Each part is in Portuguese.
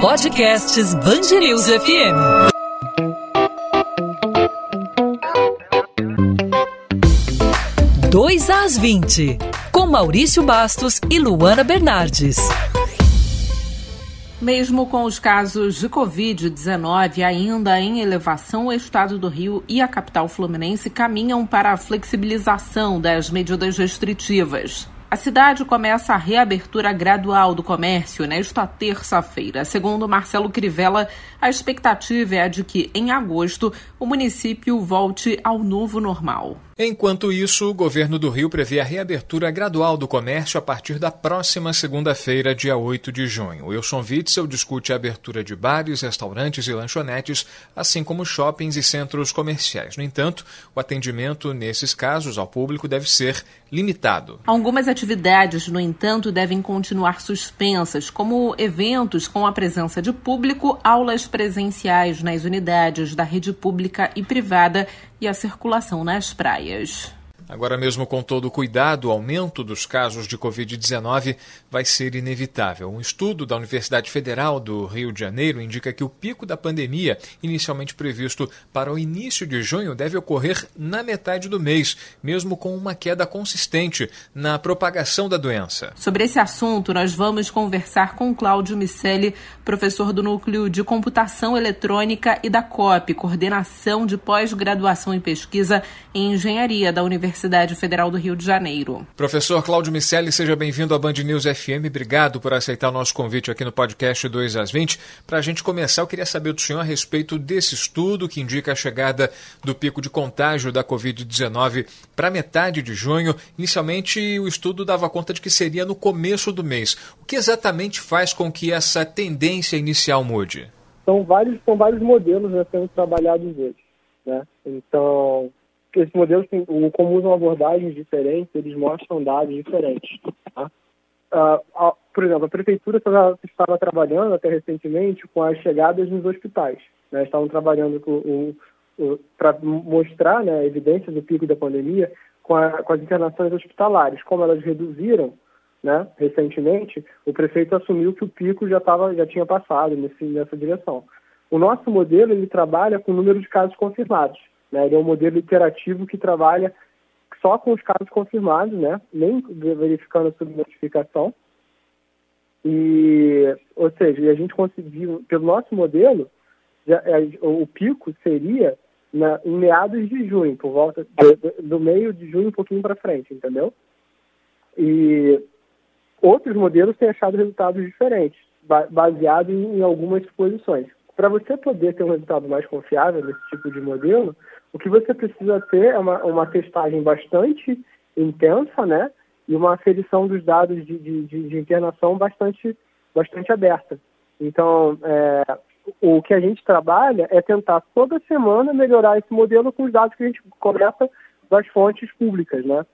Podcasts Bangerils FM. Dois às 20, com Maurício Bastos e Luana Bernardes. Mesmo com os casos de Covid-19 ainda em elevação, o estado do Rio e a capital fluminense caminham para a flexibilização das medidas restritivas. A cidade começa a reabertura gradual do comércio nesta terça-feira. Segundo Marcelo Crivella, a expectativa é a de que, em agosto, o município volte ao novo normal. Enquanto isso, o governo do Rio prevê a reabertura gradual do comércio a partir da próxima segunda-feira, dia 8 de junho. Wilson Witzel discute a abertura de bares, restaurantes e lanchonetes, assim como shoppings e centros comerciais. No entanto, o atendimento nesses casos ao público deve ser limitado. Algumas atividades, no entanto, devem continuar suspensas, como eventos com a presença de público, aulas presenciais nas unidades da rede pública e privada e a circulação nas praias. Beijos. Agora mesmo com todo o cuidado, o aumento dos casos de Covid-19 vai ser inevitável. Um estudo da Universidade Federal do Rio de Janeiro indica que o pico da pandemia, inicialmente previsto para o início de junho, deve ocorrer na metade do mês, mesmo com uma queda consistente na propagação da doença. Sobre esse assunto, nós vamos conversar com Cláudio Micelli, professor do Núcleo de Computação Eletrônica e da COP, Coordenação de Pós-Graduação e Pesquisa em Engenharia da Universidade Universidade Federal do Rio de Janeiro. Professor Cláudio Micelli, seja bem-vindo à Band News FM. Obrigado por aceitar o nosso convite aqui no podcast 2 às 20. Para a gente começar, eu queria saber do senhor a respeito desse estudo que indica a chegada do pico de contágio da Covid-19 para metade de junho. Inicialmente, o estudo dava conta de que seria no começo do mês. O que exatamente faz com que essa tendência inicial mude? São vários, são vários modelos né, sendo trabalhados hoje. Né? Então, esses modelos, como usam abordagens diferentes, eles mostram dados diferentes. Tá? Uh, por exemplo, a prefeitura estava, estava, trabalhando até recentemente com as chegadas nos hospitais. Né? Estavam trabalhando para mostrar né, a evidência do pico da pandemia com, a, com, as internações hospitalares. Como elas reduziram né, recentemente, o prefeito assumiu que o pico já, tava, já tinha passado nesse, nessa direção. O nosso modelo ele trabalha com o número de casos confirmados. Né? Ele é um modelo iterativo que trabalha só com os casos confirmados, né? nem verificando a subnotificação. E, ou seja, a gente conseguiu, pelo nosso modelo, já, é, o pico seria na, em meados de junho, por volta do, do meio de junho um pouquinho para frente, entendeu? E outros modelos têm achado resultados diferentes, baseados em, em algumas suposições. Para você poder ter um resultado mais confiável nesse tipo de modelo, o que você precisa ter é uma, uma testagem bastante intensa, né? E uma aferição dos dados de, de, de internação bastante, bastante aberta. Então, é, o que a gente trabalha é tentar toda semana melhorar esse modelo com os dados que a gente coleta das fontes públicas, né?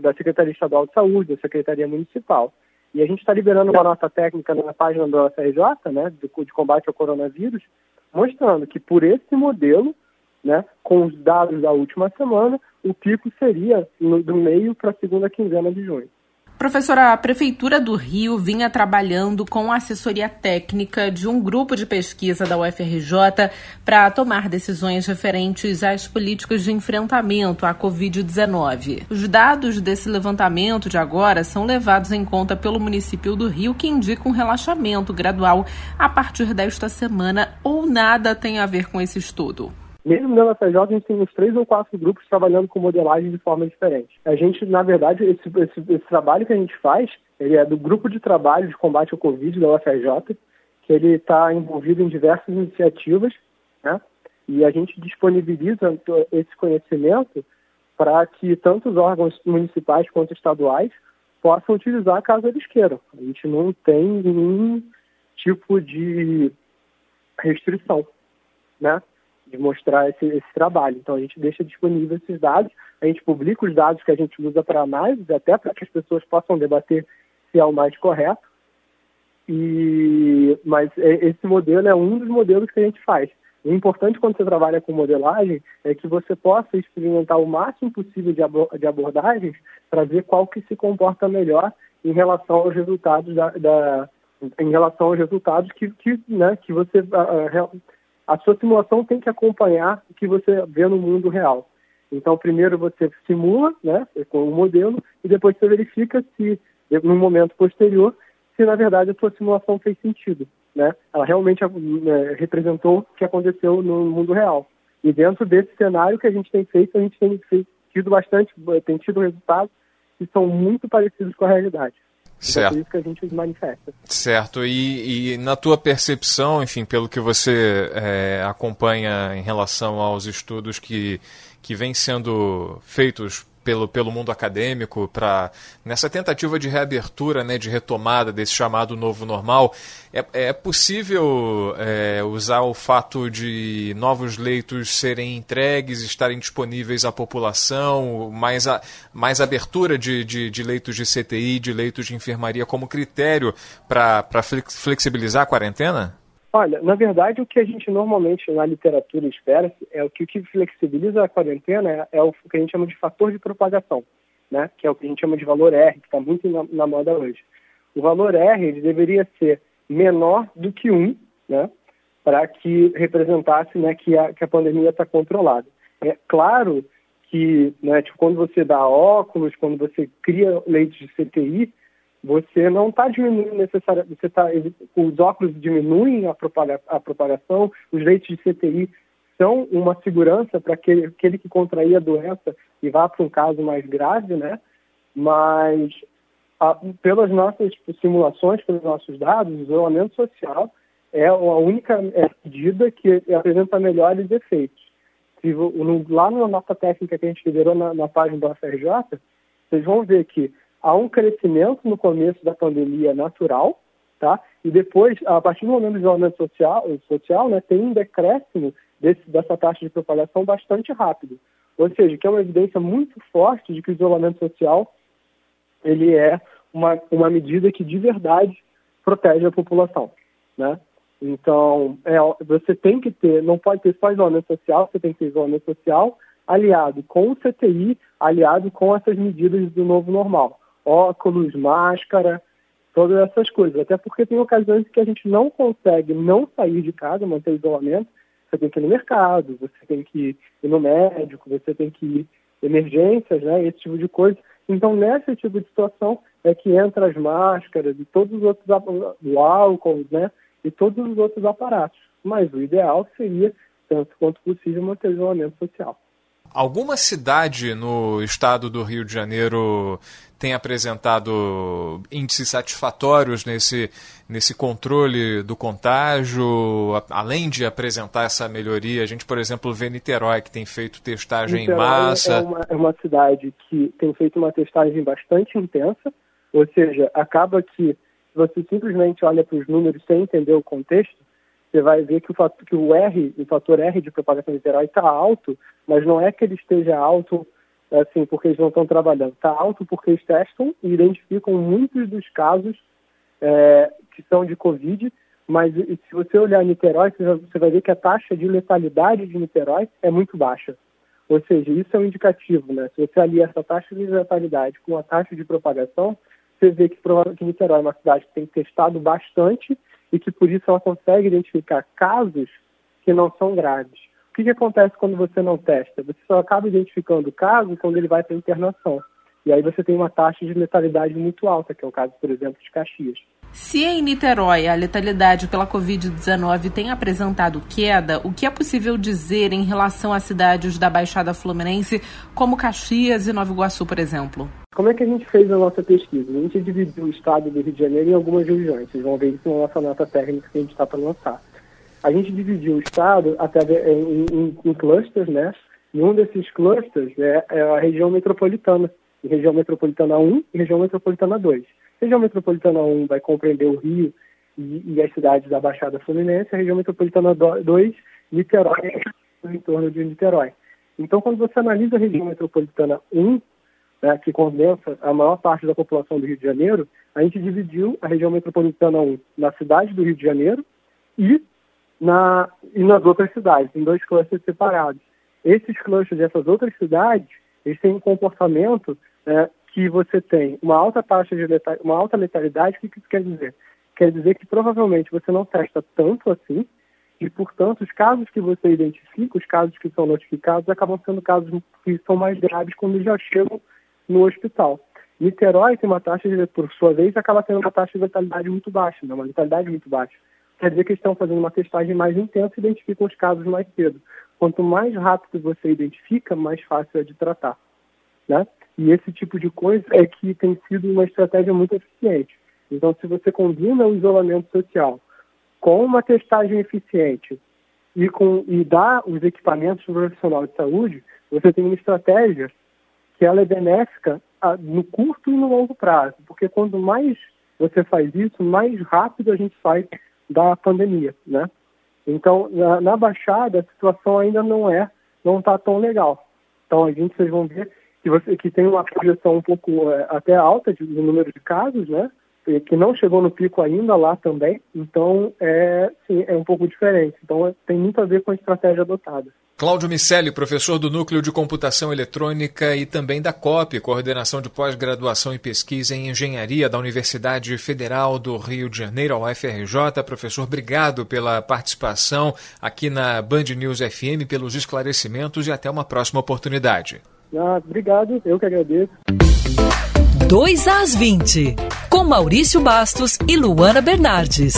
Da Secretaria Estadual de Saúde, da Secretaria Municipal. E a gente está liberando uma nota técnica na página do FRJ, né, de, de combate ao coronavírus, mostrando que por esse modelo né? Com os dados da última semana, o pico seria no, do meio para a segunda quinzena de junho. Professora, a Prefeitura do Rio vinha trabalhando com a assessoria técnica de um grupo de pesquisa da UFRJ para tomar decisões referentes às políticas de enfrentamento à Covid-19. Os dados desse levantamento de agora são levados em conta pelo município do Rio, que indica um relaxamento gradual a partir desta semana, ou nada tem a ver com esse estudo. Mesmo na FJ, a gente tem uns três ou quatro grupos trabalhando com modelagem de forma diferente. A gente, na verdade, esse, esse, esse trabalho que a gente faz, ele é do grupo de trabalho de combate ao Covid da UFRJ, que ele está envolvido em diversas iniciativas, né? E a gente disponibiliza esse conhecimento para que tanto os órgãos municipais quanto estaduais possam utilizar caso eles queiram. A gente não tem nenhum tipo de restrição, né? De mostrar esse, esse, trabalho. Então a gente deixa disponível esses dados, a gente publica os dados que a gente usa para análise, até para que as pessoas possam debater se é o mais correto. E mas é, esse modelo é um dos modelos que a gente faz. O importante quando você trabalha com modelagem é que você possa experimentar o máximo possível de abordagens para ver qual que se comporta melhor em relação aos resultados da, da, em relação aos resultados que, que, né, que você. A, a, sua simulação tem que acompanhar o que você vê no mundo real. Então, primeiro você simula né, com o modelo e depois você verifica se, no momento posterior, se na verdade a sua simulação fez sentido. Né? Ela realmente é, representou o que aconteceu no mundo real. E dentro desse cenário que a gente tem feito, a gente tem tido bastante, tem tido resultados que são muito parecidos com a realidade. Certo. É por isso que a gente manifesta. Certo. E, e na tua percepção, enfim, pelo que você é, acompanha em relação aos estudos que, que vêm sendo feitos pelo, pelo mundo acadêmico para nessa tentativa de reabertura, né, de retomada desse chamado novo normal, é, é possível é, usar o fato de novos leitos serem entregues, estarem disponíveis à população, mais, a, mais abertura de, de, de leitos de CTI, de leitos de enfermaria como critério para flexibilizar a quarentena? Olha, na verdade, o que a gente normalmente na literatura espera é o que, o que flexibiliza a quarentena é, é, o que a gente chama de fator de propagação, né? que é o que a gente chama de valor R, que está muito na, na, moda hoje. O valor R ele deveria ser menor do que 1, né? para que representasse né, que, a, que a pandemia está controlada. É claro que né, tipo, quando você dá óculos, quando você cria leitos de CTI, você não está diminuindo necessariamente, você tá, os óculos diminuem a, propaga, a propagação, os leitos de CTI são uma segurança para aquele, aquele que contrair a doença e vá para um caso mais grave, né? Mas a, pelas nossas simulações, pelos nossos dados, o isolamento social é a única é, medida que apresenta melhores efeitos. Se, no, lá na nossa técnica que a gente liberou na, na página do FRJ, vocês vão ver que há um crescimento no começo da pandemia natural, tá? E depois, a partir do momento do isolamento social, social né, tem um decréscimo desse, dessa taxa de propagação bastante rápido. Ou seja, que é uma evidência muito forte de que o isolamento social ele é uma, uma medida que de verdade protege a população, né? Então, é, você tem que ter, não pode ter só isolamento social, você tem que ter isolamento social aliado com o CTI, aliado com essas medidas do novo normal óculos, máscara, todas essas coisas. Até porque tem ocasiões que a gente não consegue não sair de casa, manter isolamento. Você tem que ir no mercado, você tem que ir no médico, você tem que ir emergências, né, esse tipo de coisa. Então, nesse tipo de situação é que entra as máscaras e todos os outros, o álcool, né, e todos os outros aparatos. Mas o ideal seria, tanto quanto possível, manter isolamento social. Alguma cidade no estado do Rio de Janeiro tem apresentado índices satisfatórios nesse, nesse controle do contágio, além de apresentar essa melhoria? A gente, por exemplo, vê Niterói, que tem feito testagem Niterói em massa. É uma, é uma cidade que tem feito uma testagem bastante intensa, ou seja, acaba que você simplesmente olha para os números sem entender o contexto, você vai ver que o, fator, que o R, o fator R de propagação Niterói está alto, mas não é que ele esteja alto assim, porque eles não estão trabalhando. Está alto porque eles testam e identificam muitos dos casos é, que são de Covid, mas se você olhar Niterói, você vai ver que a taxa de letalidade de Niterói é muito baixa. Ou seja, isso é um indicativo, né? Se você alia essa taxa de letalidade com a taxa de propagação, você vê que, que Niterói é uma cidade que tem testado bastante e que por isso ela consegue identificar casos que não são graves. O que, que acontece quando você não testa? Você só acaba identificando o caso quando ele vai para internação. E aí você tem uma taxa de letalidade muito alta, que é o caso, por exemplo, de Caxias. Se em Niterói a letalidade pela Covid-19 tem apresentado queda, o que é possível dizer em relação a cidades da Baixada Fluminense, como Caxias e Nova Iguaçu, por exemplo? Como é que a gente fez a nossa pesquisa? A gente dividiu o estado do Rio de Janeiro em algumas regiões. Vocês vão ver isso na nossa nota técnica que a gente está para lançar. A gente dividiu o estado até em, em, em clusters, né? E um desses clusters é, é a região metropolitana região metropolitana 1 e região metropolitana 2. Região metropolitana 1 vai compreender o Rio e, e as cidades da Baixada Fluminense, a região metropolitana 2, Niterói, no entorno de Niterói. Então, quando você analisa a região metropolitana 1, né, que condensa a maior parte da população do Rio de Janeiro, a gente dividiu a região metropolitana 1 na cidade do Rio de Janeiro e, na, e nas outras cidades, em dois clusters separados. Esses clusters dessas outras cidades, eles têm um comportamento é, que você tem uma alta taxa de uma alta letalidade, o que isso quer dizer? quer dizer que provavelmente você não testa tanto assim, e, portanto, os casos que você identifica, os casos que são notificados, acabam sendo casos que são mais graves quando já chegam no hospital. Niterói tem uma taxa, de, por sua vez, acaba tendo uma taxa de letalidade muito baixa, né? uma letalidade muito baixa. Quer dizer que estão fazendo uma testagem mais intensa e identificam os casos mais cedo. Quanto mais rápido você identifica, mais fácil é de tratar. Né? E esse tipo de coisa é que tem sido uma estratégia muito eficiente. Então, se você combina o isolamento social com uma testagem eficiente e, com, e dá os equipamentos para o profissional de saúde, você tem uma estratégia que ela é benéfica a, no curto e no longo prazo, porque quanto mais você faz isso, mais rápido a gente sai da pandemia, né? Então, na, na Baixada, a situação ainda não é, não está tão legal. Então, a gente, vocês vão ver que, você, que tem uma projeção um pouco é, até alta de, de número de casos, né? que não chegou no pico ainda lá também, então é, sim, é um pouco diferente. Então é, tem muito a ver com a estratégia adotada. Cláudio Micelli, professor do Núcleo de Computação Eletrônica e também da COP, Coordenação de Pós-Graduação e Pesquisa em Engenharia da Universidade Federal do Rio de Janeiro, a UFRJ. Professor, obrigado pela participação aqui na Band News FM, pelos esclarecimentos e até uma próxima oportunidade. Ah, obrigado, eu que agradeço. 2 às 20, com Maurício Bastos e Luana Bernardes.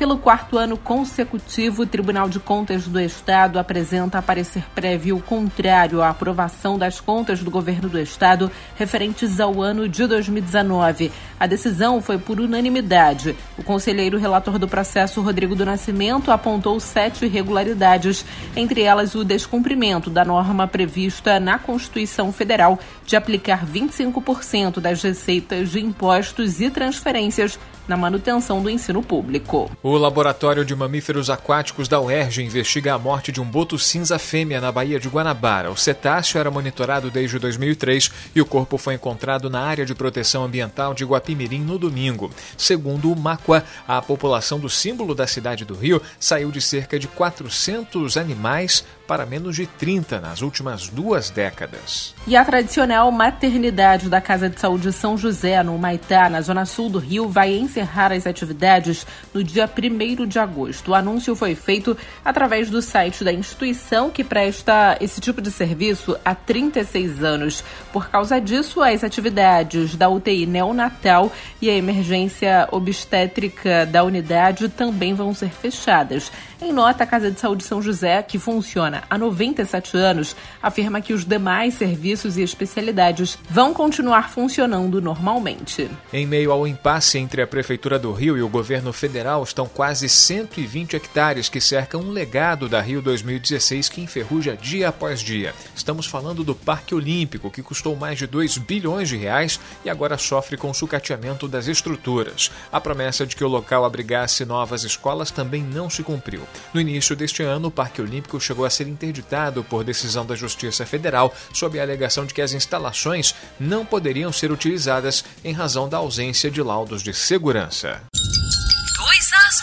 Pelo quarto ano consecutivo, o Tribunal de Contas do Estado apresenta parecer prévio contrário à aprovação das contas do governo do Estado referentes ao ano de 2019. A decisão foi por unanimidade. O conselheiro relator do processo, Rodrigo do Nascimento, apontou sete irregularidades, entre elas o descumprimento da norma prevista na Constituição Federal de aplicar 25% das receitas de impostos e transferências na manutenção do ensino público. O Laboratório de Mamíferos Aquáticos da UERJ investiga a morte de um boto cinza fêmea na Baía de Guanabara. O cetáceo era monitorado desde 2003 e o corpo foi encontrado na área de proteção ambiental de Guapimirim no domingo. Segundo o Macua, a população do símbolo da cidade do Rio saiu de cerca de 400 animais para menos de 30 nas últimas duas décadas. E a tradicional maternidade da Casa de Saúde São José, no Maitá, na zona sul do Rio, vai encerrar as atividades no dia 1 de agosto. O anúncio foi feito através do site da instituição que presta esse tipo de serviço há 36 anos. Por causa disso, as atividades da UTI neonatal e a emergência obstétrica da unidade também vão ser fechadas. Em nota, a Casa de Saúde São José, que funciona há 97 anos, afirma que os demais serviços e especialidades vão continuar funcionando normalmente. Em meio ao impasse entre a Prefeitura do Rio e o governo federal, estão quase 120 hectares que cercam um legado da Rio 2016 que enferruja dia após dia. Estamos falando do Parque Olímpico, que custou mais de 2 bilhões de reais e agora sofre com o sucateamento das estruturas. A promessa de que o local abrigasse novas escolas também não se cumpriu. No início deste ano, o Parque Olímpico chegou a ser interditado por decisão da Justiça Federal sob a alegação de que as instalações não poderiam ser utilizadas em razão da ausência de laudos de segurança. 2 às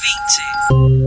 20.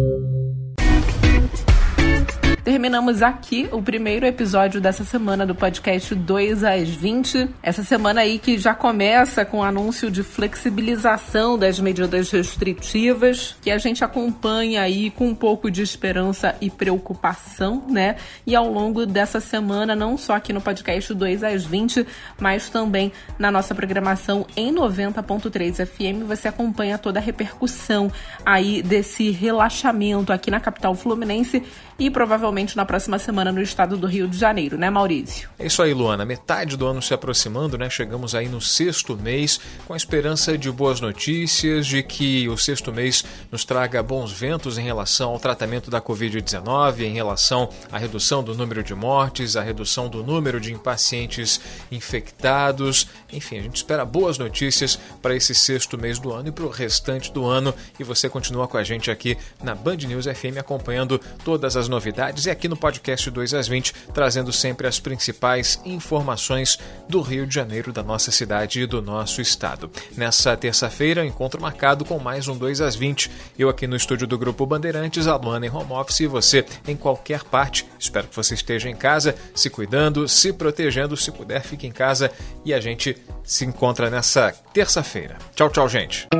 Terminamos aqui o primeiro episódio dessa semana do podcast 2 às 20. Essa semana aí que já começa com o anúncio de flexibilização das medidas restritivas, que a gente acompanha aí com um pouco de esperança e preocupação, né? E ao longo dessa semana, não só aqui no podcast 2 às 20, mas também na nossa programação em 90.3 FM, você acompanha toda a repercussão aí desse relaxamento aqui na capital fluminense e provavelmente na próxima semana no estado do Rio de Janeiro, né, Maurício? É isso aí, Luana. Metade do ano se aproximando, né? Chegamos aí no sexto mês, com a esperança de boas notícias, de que o sexto mês nos traga bons ventos em relação ao tratamento da Covid-19, em relação à redução do número de mortes, à redução do número de pacientes infectados. Enfim, a gente espera boas notícias para esse sexto mês do ano e para o restante do ano. E você continua com a gente aqui na Band News FM acompanhando todas as novidades E aqui no podcast 2 às 20, trazendo sempre as principais informações do Rio de Janeiro, da nossa cidade e do nosso estado. Nessa terça-feira, encontro marcado com mais um 2 às 20. Eu aqui no estúdio do Grupo Bandeirantes, a Luana em home office e você em qualquer parte. Espero que você esteja em casa, se cuidando, se protegendo. Se puder, fique em casa e a gente se encontra nessa terça-feira. Tchau, tchau, gente.